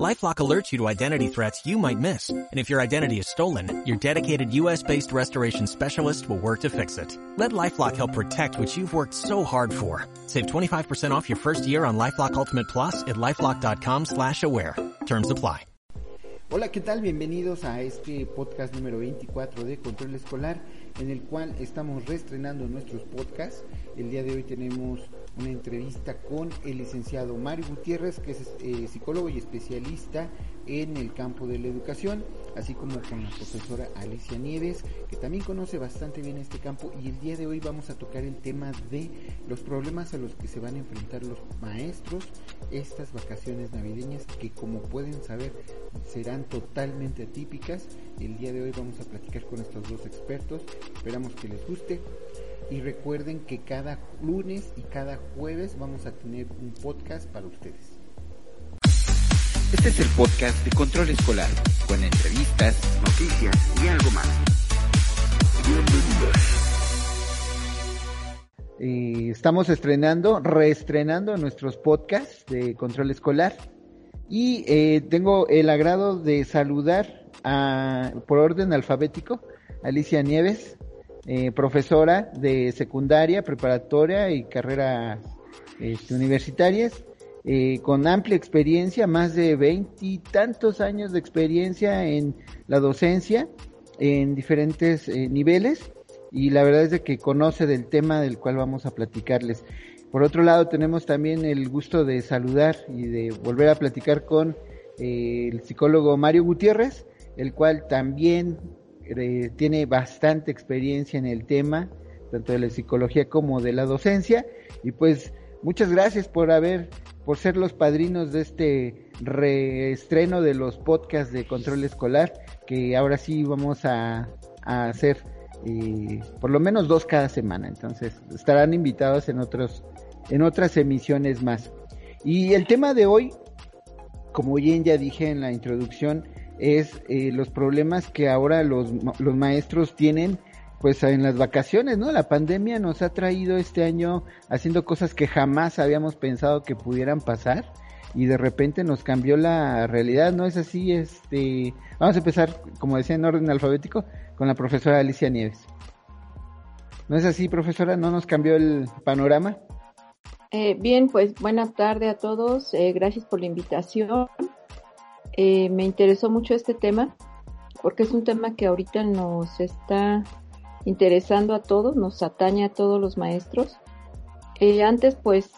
LifeLock alerts you to identity threats you might miss. And if your identity is stolen, your dedicated U.S.-based restoration specialist will work to fix it. Let LifeLock help protect what you've worked so hard for. Save 25% off your first year on LifeLock Ultimate Plus at LifeLock.com slash aware. Terms apply. Hola, ¿qué tal? Bienvenidos a este podcast número 24 de Control Escolar, en el cual estamos reestrenando nuestros podcasts. El día de hoy tenemos una entrevista con el licenciado Mario Gutiérrez, que es eh, psicólogo y especialista en el campo de la educación, así como con la profesora Alicia Nieves, que también conoce bastante bien este campo. Y el día de hoy vamos a tocar el tema de los problemas a los que se van a enfrentar los maestros estas vacaciones navideñas que como pueden saber serán totalmente atípicas. El día de hoy vamos a platicar con estos dos expertos, esperamos que les guste y recuerden que cada lunes y cada jueves vamos a tener un podcast para ustedes. Este es el podcast de Control Escolar, con entrevistas, noticias y algo más. Eh, estamos estrenando, reestrenando nuestros podcasts de Control Escolar y eh, tengo el agrado de saludar a, por orden alfabético, Alicia Nieves, eh, profesora de secundaria, preparatoria y carreras este, universitarias eh, con amplia experiencia, más de veintitantos años de experiencia en la docencia en diferentes eh, niveles y la verdad es de que conoce del tema del cual vamos a platicarles. Por otro lado, tenemos también el gusto de saludar y de volver a platicar con el psicólogo Mario Gutiérrez, el cual también tiene bastante experiencia en el tema, tanto de la psicología como de la docencia. Y pues muchas gracias por haber por ser los padrinos de este reestreno de los podcasts de control escolar, que ahora sí vamos a, hacer eh, por lo menos dos cada semana. Entonces estarán invitados en otros, en otras emisiones más. Y el tema de hoy, como bien ya dije en la introducción, es eh, los problemas que ahora los, los maestros tienen pues en las vacaciones, ¿no? La pandemia nos ha traído este año haciendo cosas que jamás habíamos pensado que pudieran pasar y de repente nos cambió la realidad, ¿no es así? Este, vamos a empezar, como decía en orden alfabético, con la profesora Alicia Nieves. ¿No es así, profesora? ¿No nos cambió el panorama? Eh, bien, pues buena tarde a todos. Eh, gracias por la invitación. Eh, me interesó mucho este tema porque es un tema que ahorita nos está interesando a todos, nos atañe a todos los maestros. Eh, antes pues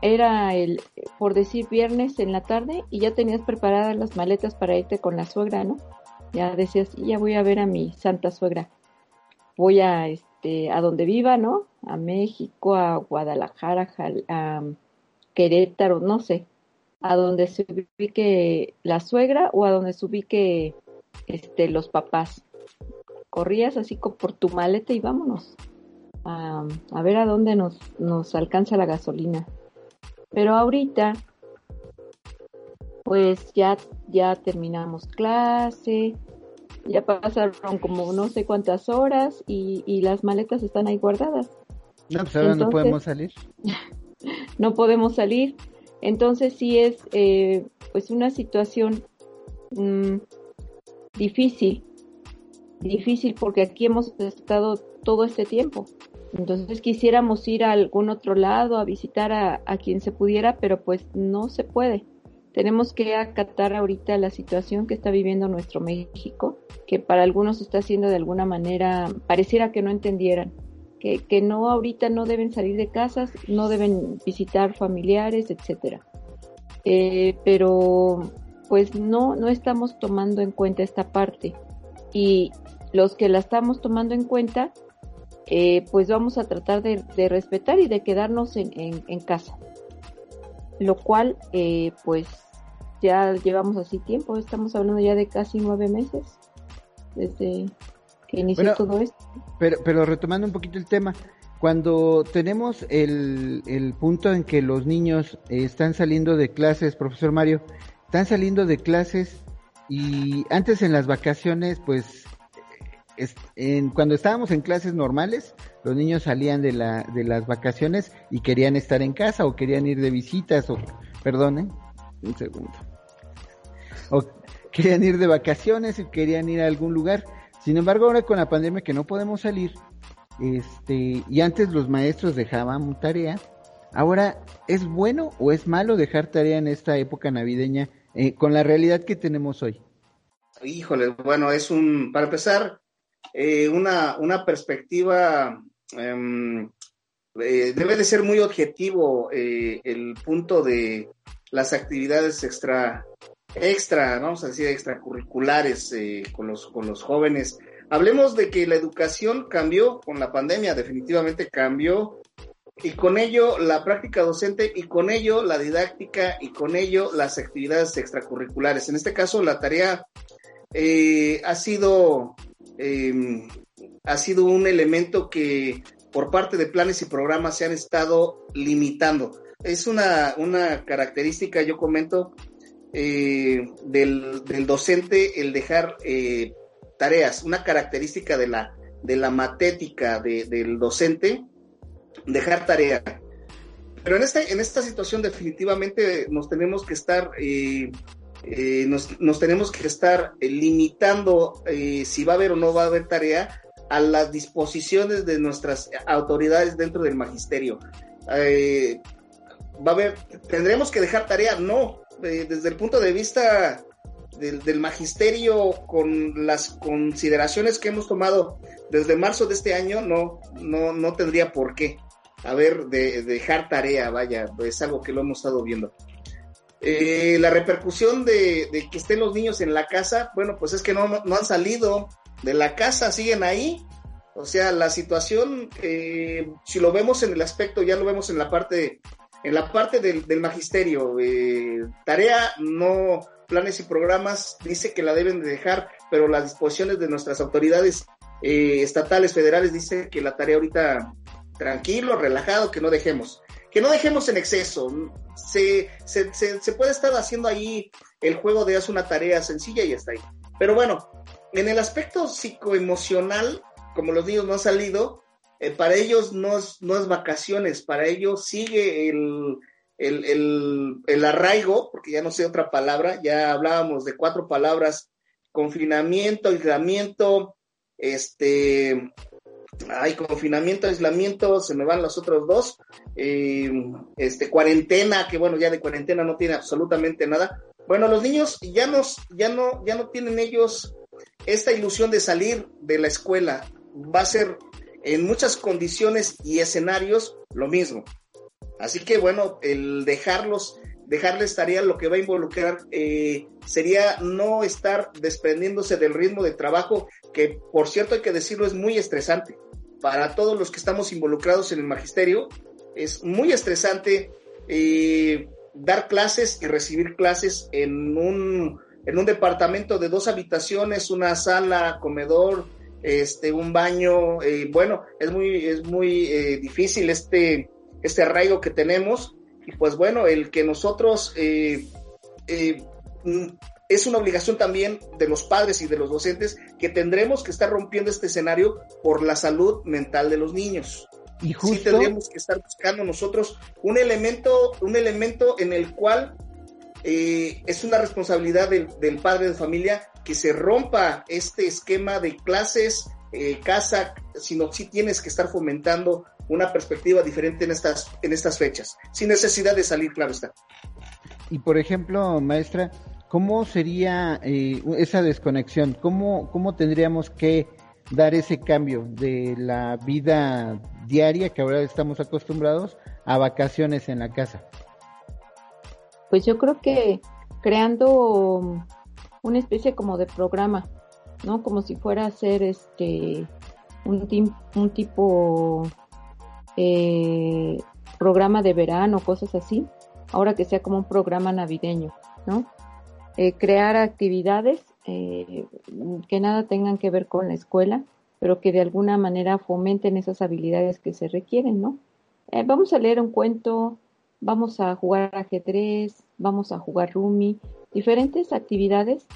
era el, por decir, viernes en la tarde y ya tenías preparadas las maletas para irte con la suegra, ¿no? Ya decías, ya voy a ver a mi santa suegra. Voy a, este, a donde viva, ¿no? A México, a Guadalajara, a Querétaro, no sé. A donde se ubique la suegra o a donde se ubique este, los papás corrías así por tu maleta y vámonos a, ver a dónde nos, nos alcanza la gasolina. Pero ahorita, pues ya, ya terminamos clase, ya pasaron como no sé cuántas horas y, las maletas están ahí guardadas. No, pues ahora no podemos salir. no podemos salir. Entonces sí es eh, pues una situación mm, difícil difícil porque aquí hemos estado todo este tiempo. Entonces quisiéramos ir a algún otro lado a visitar a, quien se pudiera, pero pues no se puede. Tenemos que acatar ahorita la situación que está viviendo nuestro México, que para algunos está haciendo de alguna manera, pareciera que no entendieran, que, que no ahorita no deben salir de casas, no deben visitar familiares, etcétera. Eh, pero pues no, no estamos tomando en cuenta esta parte y los que la estamos tomando en cuenta, eh, pues vamos a tratar de, respetar y de quedarnos en, en, casa. Lo cual, eh, pues ya llevamos así tiempo, estamos hablando ya de casi nueve meses desde que inició todo esto. Pero, pero retomando un poquito el tema, cuando tenemos el, el punto en que los niños están saliendo de clases, profesor Mario, están saliendo de clases Y antes en las vacaciones, pues, en, cuando estábamos en clases normales, los niños salían de, la, de las vacaciones y querían estar en casa o querían ir de visitas o, perdonen, un segundo. O querían ir de vacaciones y querían ir a algún lugar. Sin embargo, ahora con la pandemia que no podemos salir, este, y antes los maestros dejaban tarea, ahora ¿es bueno o es malo dejar tarea en esta época navideña eh, con la realidad que tenemos hoy? Híjole, bueno, es un, para empezar, eh, una, una perspectiva, em, eh, debe de ser muy objetivo el punto de las actividades extra, extra, vamos a decir, extracurriculares con, los, con los jóvenes. Hablemos de que la educación cambió con la pandemia, definitivamente cambió y con ello la práctica docente y con ello la didáctica y con ello las actividades extracurriculares. En este caso, la tarea eh, ha sido em, ha sido un elemento que por parte de planes y programas se han estado limitando. Es una, una característica, yo comento, eh, del, docente el dejar eh, tareas, una característica de la, de la matética del docente dejar tarea. Pero en, este, en esta situación definitivamente nos tenemos que estar, eh, eh, nos, tenemos que estar eh, limitando si va a haber o no va a haber tarea a las disposiciones de nuestras autoridades dentro del magisterio. va a haber, tendremos que dejar tarea, no, desde el punto de vista del, magisterio con las consideraciones que hemos tomado desde marzo de este año, no, no, no tendría por qué a ver, de, dejar tarea, vaya, es algo que lo hemos estado viendo. Eh, la repercusión de, que estén los niños en la casa, bueno, pues es que no, no, han salido de la casa, siguen ahí. O sea, la situación, eh, si lo vemos en el aspecto, ya lo vemos en la parte, en la parte del, magisterio. Eh, tarea, no planes y programas, dice que la deben de dejar, pero las disposiciones de nuestras autoridades estatales, federales, dice que la tarea ahorita tranquilo, relajado, que no dejemos. Que no dejemos en exceso. Se, se, se, puede estar haciendo ahí el juego de hacer una tarea sencilla y está ahí. Pero bueno, en el aspecto psicoemocional, como los niños no han salido, eh, para ellos no es, no es vacaciones, para ellos sigue el, el, el, arraigo, porque ya no sé otra palabra, ya hablábamos de cuatro palabras, confinamiento, aislamiento, este, hay confinamiento, aislamiento, se me van los otros dos, eh, este, cuarentena, que bueno, ya de cuarentena no tiene absolutamente nada. Bueno, los niños ya, nos, ya, no, ya no tienen ellos esta ilusión de salir de la escuela. Va a ser en muchas condiciones y escenarios lo mismo. Así que bueno, el dejarlos, dejarles tarea lo que va a involucrar eh, sería no estar desprendiéndose del ritmo de trabajo, que por cierto hay que decirlo es muy estresante para todos los que estamos involucrados en el magisterio. Es muy estresante eh, dar clases y recibir clases en un, en un departamento de dos habitaciones, una sala, comedor, este, un baño. Eh, bueno, es muy, es muy eh, difícil este, este arraigo que tenemos. Y pues bueno, el que nosotros es una obligación también de los padres y de los docentes que tendremos que estar rompiendo este escenario por la salud mental de los niños. Y justo... Sí tendremos que estar buscando nosotros un elemento, un elemento en el cual eh, es una responsabilidad del, padre de familia que se rompa este esquema de clases, eh, casa, sino sí tienes que estar fomentando una perspectiva diferente en estas, en estas fechas, sin necesidad de salir, claro está. Y por ejemplo, maestra, ¿Cómo sería eh, esa desconexión? ¿Cómo, ¿Cómo tendríamos que dar ese cambio de la vida diaria que ahora estamos acostumbrados a vacaciones en la casa? Pues yo creo que creando una especie como de programa, ¿no? Como si fuera a ser este un, tipo eh, programa de verano, cosas así, ahora que sea como un programa navideño, ¿no? Eh, crear actividades eh, que nada tengan que ver con la escuela, pero que de alguna manera fomenten esas habilidades que se requieren, ¿no? Eh, vamos a leer un cuento, vamos a jugar ajedrez, vamos a jugar rumi, diferentes actividades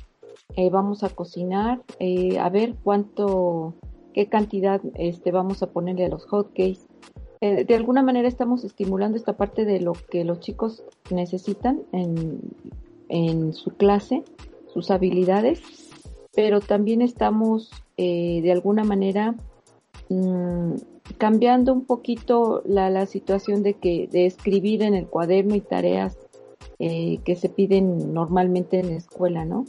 eh, vamos a cocinar, eh, a ver cuánto, qué cantidad este, vamos a ponerle a los hotcakes. Eh, de alguna manera estamos estimulando esta parte de lo que los chicos necesitan en, en su clase, sus habilidades, pero también estamos de alguna manera mm, cambiando un poquito la, la, situación de que de escribir en el cuaderno y tareas que se piden normalmente en la escuela, ¿no?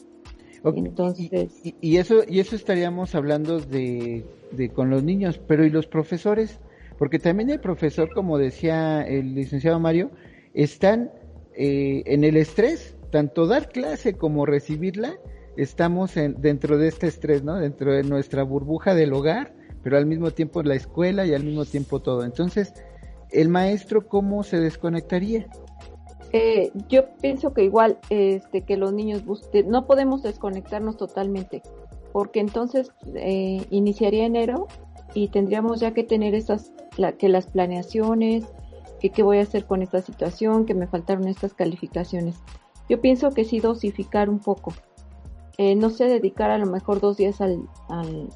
Entonces. Y, eso, y eso estaríamos hablando de, con los niños, pero ¿y los profesores? Porque también el profesor, como decía el licenciado Mario, están eh, en el estrés, tanto dar clase como recibirla, estamos en, dentro de este estrés, ¿no? Dentro de nuestra burbuja del hogar, pero al mismo tiempo la escuela y al mismo tiempo todo. Entonces, el maestro, ¿cómo se desconectaría? Eh, yo pienso que igual este que los niños busquen, no podemos desconectarnos totalmente porque entonces eh, iniciaría enero y tendríamos ya que tener esas que las planeaciones que qué voy a hacer con esta situación que me faltaron estas calificaciones yo pienso que sí dosificar un poco eh, no sé dedicar a lo mejor dos días al,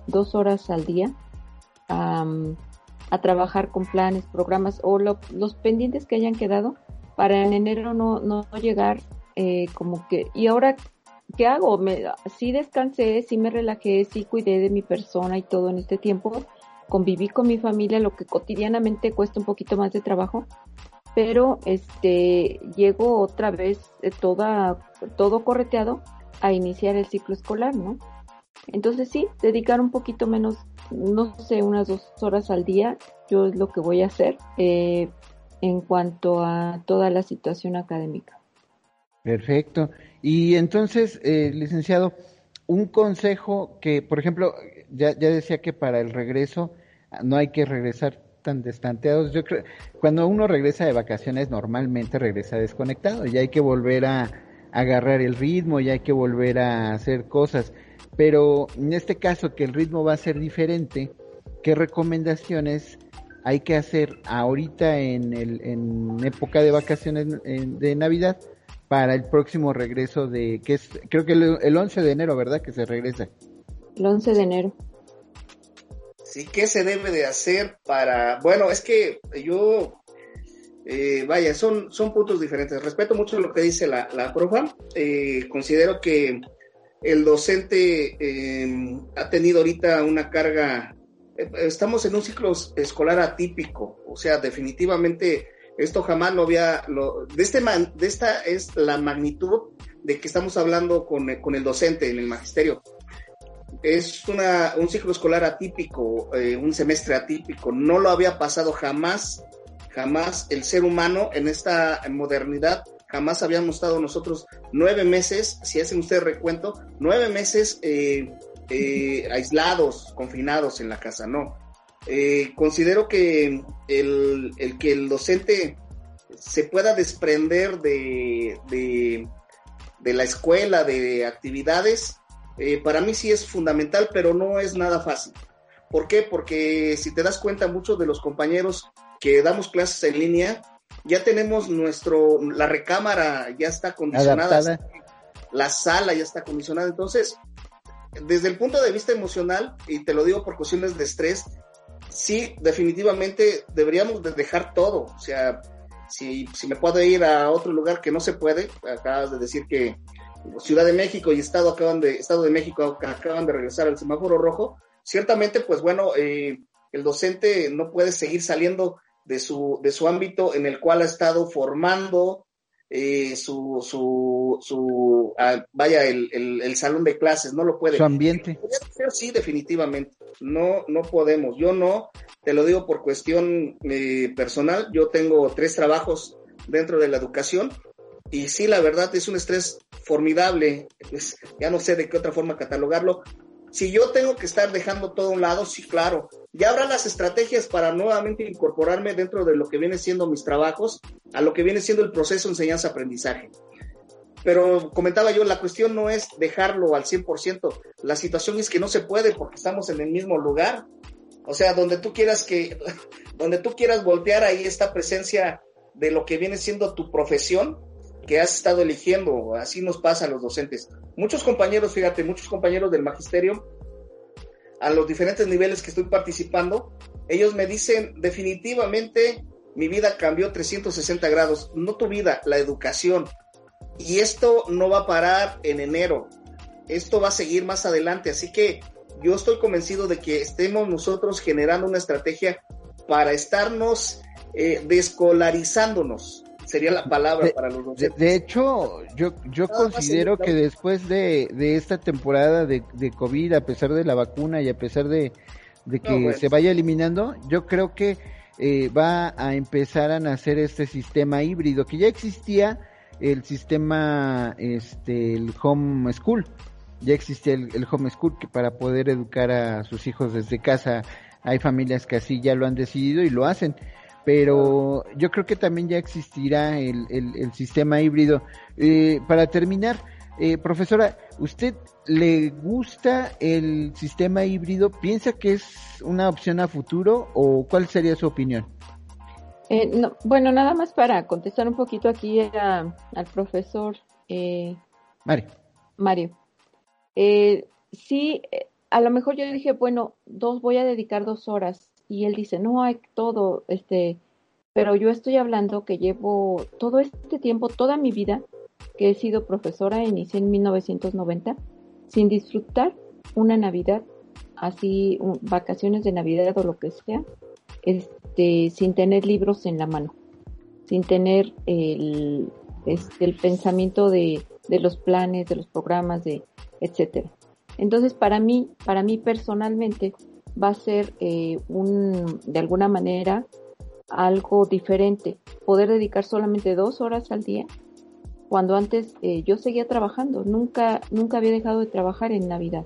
dos horas al día a, a trabajar con planes programas o los pendientes que hayan quedado para en enero no, no llegar eh, como que, ¿y ahora qué hago? Me, sí descansé, sí me relajé, sí cuidé de mi persona y todo en este tiempo, conviví con mi familia, lo que cotidianamente cuesta un poquito más de trabajo, pero este llego otra vez eh, toda, todo correteado a iniciar el ciclo escolar, ¿no? Entonces sí, dedicar un poquito menos, no sé, unas dos horas al día, yo es lo que voy a hacer. Eh, en cuanto a toda la situación académica. Perfecto. Y entonces, eh, licenciado, un consejo que, por ejemplo, ya, decía que para el regreso no hay que regresar tan destanteados. Yo creo, cuando uno regresa de vacaciones, normalmente regresa desconectado y hay que volver a, agarrar el ritmo y hay que volver a hacer cosas. Pero en este caso, que el ritmo va a ser diferente, ¿qué recomendaciones hay que hacer ahorita en, el, en época de vacaciones de Navidad para el próximo regreso de, que es, creo que el, el 11 de enero, ¿verdad? Que se regresa. El 11 de enero. Sí, ¿qué se debe de hacer para, bueno, es que yo, eh, vaya, son, son puntos diferentes. Respeto mucho lo que dice la, la profa. Eh, considero que el docente eh, ha tenido ahorita una carga estamos en un ciclo escolar atípico, o sea, definitivamente esto jamás lo había, de, este de esta es la magnitud de que estamos hablando con, el docente en el magisterio. Es una, un ciclo escolar atípico, eh, un semestre atípico, no lo había pasado jamás, jamás el ser humano en esta modernidad jamás habíamos estado nosotros nueve meses, si hacen ustedes recuento, nueve meses eh, eh, aislados, confinados en la casa, no. Eh, considero que el, que el docente se pueda desprender de, de, la escuela, de actividades, eh, para mí sí es fundamental, pero no es nada fácil. ¿Por qué? Porque si te das cuenta, muchos de los compañeros que damos clases en línea, ya tenemos nuestro, la recámara ya está condicionada, la sala ya está condicionada, entonces desde el punto de vista emocional, y te lo digo por cuestiones de estrés, sí, definitivamente deberíamos de dejar todo. O sea, si, si me puedo ir a otro lugar que no se puede, acabas de decir que Ciudad de México y Estado acaban de, Estado de México acaban de regresar al semáforo rojo, ciertamente, pues bueno, eh, el docente no puede seguir saliendo de su, de su ámbito en el cual ha estado formando, eh, su, su, su ah, vaya, el, el, salón de clases, no lo puede. Su ambiente. Sí, definitivamente. No, no podemos. Yo no, te lo digo por cuestión eh, personal. Yo tengo tres trabajos dentro de la educación y sí, la verdad es un estrés formidable. Pues, ya no sé de qué otra forma catalogarlo. Si yo tengo que estar dejando todo a un lado, sí, claro. Ya habrá las estrategias para nuevamente incorporarme dentro de lo que viene siendo mis trabajos, a lo que viene siendo el proceso enseñanza-aprendizaje. Pero comentaba yo, la cuestión no es dejarlo al 100%, la situación es que no se puede porque estamos en el mismo lugar. O sea, donde tú quieras que, donde tú quieras voltear, ahí está presencia de lo que viene siendo tu profesión, que has estado eligiendo, así nos pasa a los docentes. Muchos compañeros, fíjate, muchos compañeros del magisterio, a los diferentes niveles que estoy participando, ellos me dicen definitivamente mi vida cambió 360 grados, no tu vida, la educación. Y esto no va a parar en enero, esto va a seguir más adelante, así que yo estoy convencido de que estemos nosotros generando una estrategia para estarnos eh, descolarizándonos, sería la palabra para los docentes. De, hecho, yo, yo considero que después de, esta temporada de, de, COVID, a pesar de la vacuna y a pesar de, que se vaya eliminando, yo creo que eh, va a empezar a nacer este sistema híbrido, que ya existía el sistema, este, el home school, ya existía el, el home school que para poder educar a sus hijos desde casa, hay familias que así ya lo han decidido y lo hacen pero yo creo que también ya existirá el, el, sistema híbrido. Eh, para terminar, eh, profesora, ¿usted le gusta el sistema híbrido? ¿Piensa que es una opción a futuro o cuál sería su opinión? Eh, no, bueno, nada más para contestar un poquito aquí al profesor Mario. Mario. sí, a lo mejor yo dije, bueno, dos, voy a dedicar dos horas y él dice, no hay todo, este, pero yo estoy hablando que llevo todo este tiempo, toda mi vida, que he sido profesora, inicié en 1990, sin disfrutar una Navidad, así, vacaciones de Navidad o lo que sea, este, sin tener libros en la mano, sin tener el, este, el pensamiento de, de los planes, de los programas, de etcétera. Entonces, para mí, para mí personalmente, va a ser eh, un, de alguna manera, algo diferente. Poder dedicar solamente dos horas al día, cuando antes eh, yo seguía trabajando. Nunca, nunca había dejado de trabajar en Navidad,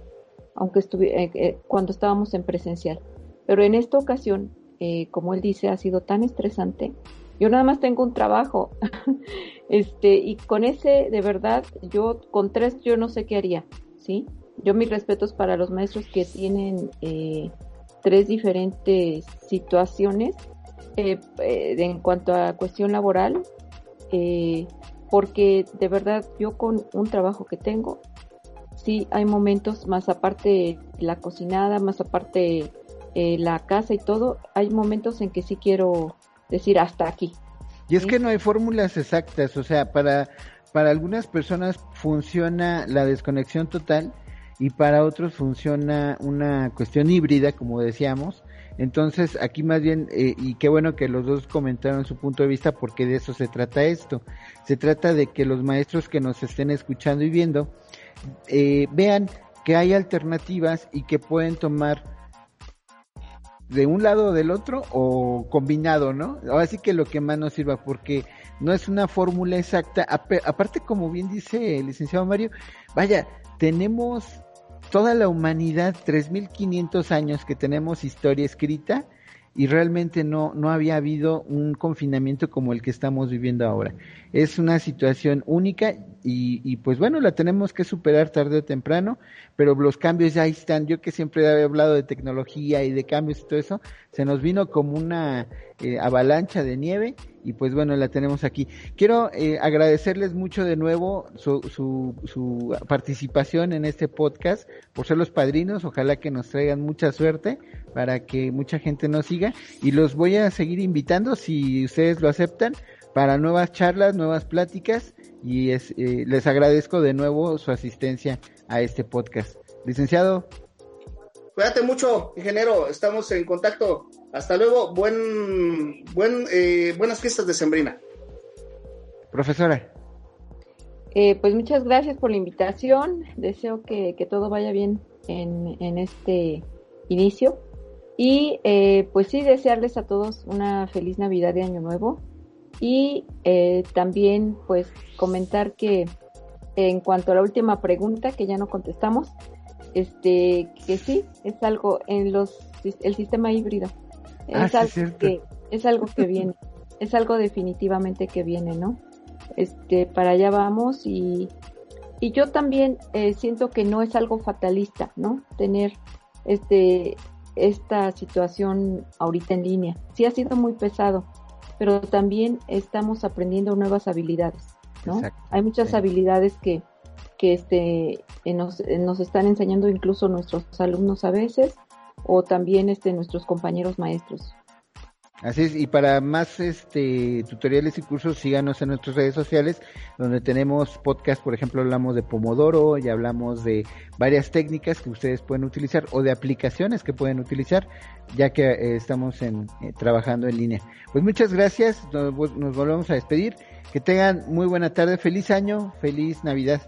aunque estuve, eh, cuando estábamos en presencial. Pero en esta ocasión, como él dice, ha sido tan estresante. Yo nada más tengo un trabajo, este, y con ese, de verdad, yo con tres yo no sé qué haría, ¿sí? Yo mis respetos para los maestros que tienen eh, tres diferentes situaciones eh, eh, en cuanto a cuestión laboral, porque de verdad yo con un trabajo que tengo, sí hay momentos más aparte la cocinada, más aparte la casa y todo, hay momentos en que sí quiero decir hasta aquí. Y es que no hay fórmulas exactas, o sea, para, para algunas personas funciona la desconexión total y para otros funciona una cuestión híbrida, como decíamos. Entonces, aquí más bien, eh, y qué bueno que los dos comentaron su punto de vista, porque de eso se trata esto. Se trata de que los maestros que nos estén escuchando y viendo eh, vean que hay alternativas y que pueden tomar de un lado o del otro o combinado, ¿no? Así que lo que más nos sirva, porque no es una fórmula exacta. Aparte, como bien dice el licenciado Mario, vaya, tenemos toda la humanidad, 3.500 años que tenemos historia escrita y realmente no, no había habido un confinamiento como el que estamos viviendo ahora. Es una situación única y, y, pues bueno, la tenemos que superar tarde o temprano, pero los cambios ya están. Yo que siempre había hablado de tecnología y de cambios y todo eso, se nos vino como una eh, avalancha de nieve y pues bueno, la tenemos aquí. Quiero eh, agradecerles mucho de nuevo su, su, su participación en este podcast, por ser los padrinos, ojalá que nos traigan mucha suerte para que mucha gente nos siga y los voy a seguir invitando si ustedes lo aceptan para nuevas charlas, nuevas pláticas y es, eh, les agradezco de nuevo su asistencia a este podcast. Licenciado. Cuídate mucho, ingeniero, estamos en contacto. Hasta luego, buen, buen, eh, buenas fiestas de Sembrina. Profesora. Eh, pues muchas gracias por la invitación. Deseo que, que todo vaya bien en, en este inicio. Y eh, pues sí, desearles a todos una feliz Navidad de Año Nuevo. Y eh, también pues comentar que en cuanto a la última pregunta que ya no contestamos, este que sí, es algo en los el sistema híbrido Ah, es, algo que, es algo que viene, es algo definitivamente que viene, ¿no? Este, para allá vamos y, y yo también eh, siento que no es algo fatalista, ¿no? Tener este, esta situación ahorita en línea. Sí ha sido muy pesado, pero también estamos aprendiendo nuevas habilidades. ¿no? Hay muchas habilidades que, que este, nos, nos están enseñando incluso nuestros alumnos a veces o también este, nuestros compañeros maestros. Así es, y para más este tutoriales y cursos, síganos en nuestras redes sociales, donde tenemos podcast, por ejemplo, hablamos de Pomodoro y hablamos de varias técnicas que ustedes pueden utilizar o de aplicaciones que pueden utilizar, ya que eh, estamos en, eh, trabajando en línea. Pues muchas gracias, nos volvemos a despedir, que tengan muy buena tarde, feliz año, feliz Navidad,